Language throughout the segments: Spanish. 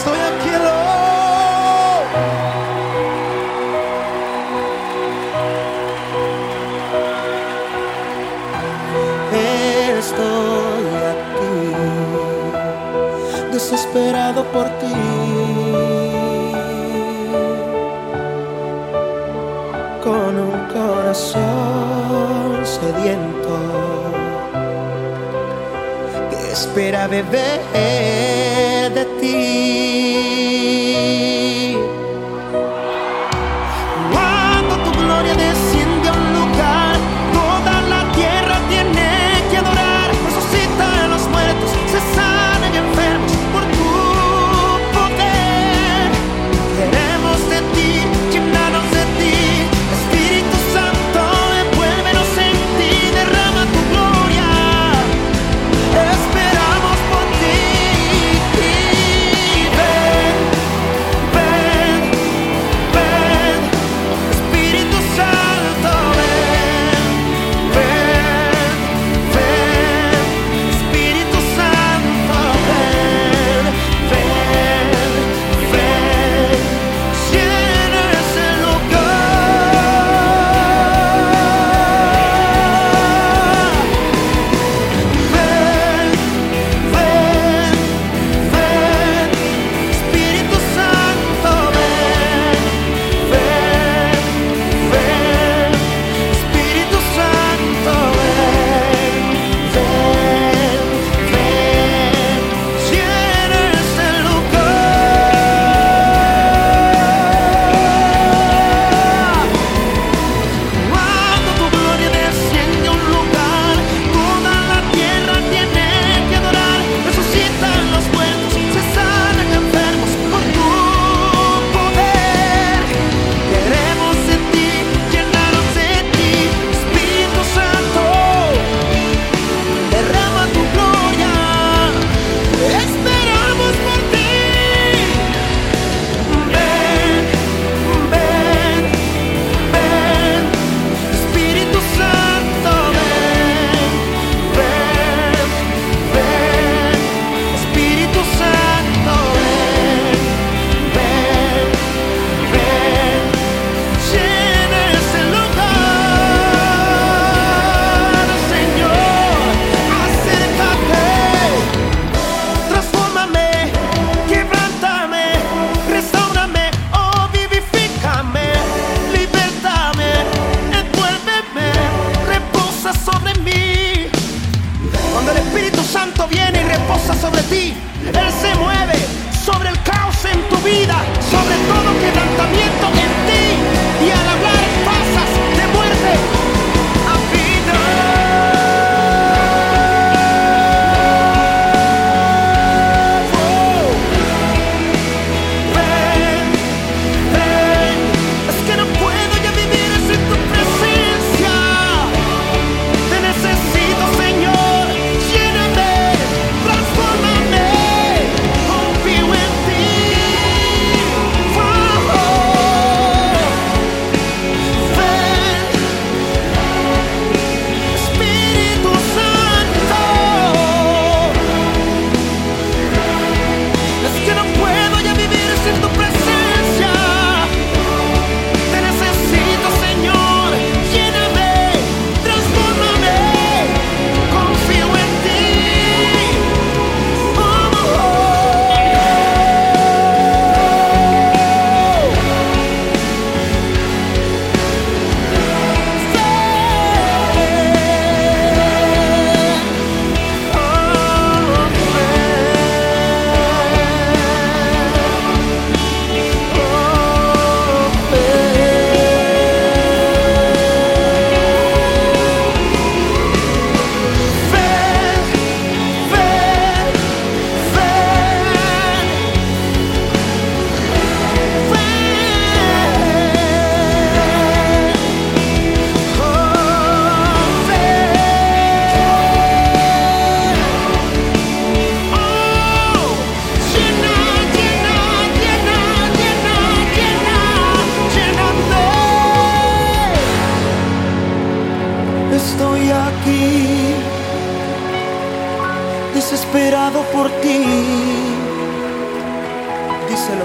estoy aquí, Estoy aquí, desesperado por ti. Con un corazón sediento espera beber de ti. sobre ti. Él se mueve sobre el caos en tu vida. Desesperado por ti. Díselo.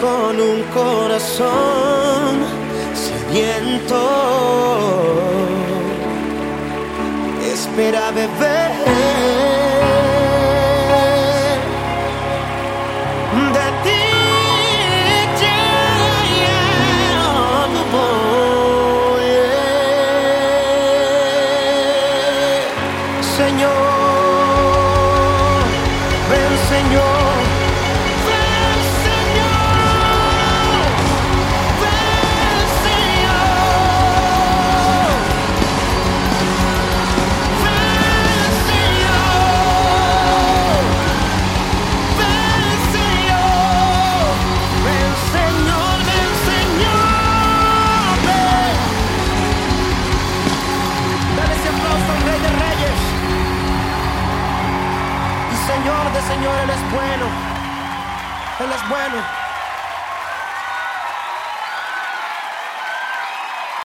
Con un corazón sediento. Espera beber. Señor de Señor, Él es bueno. Él es bueno.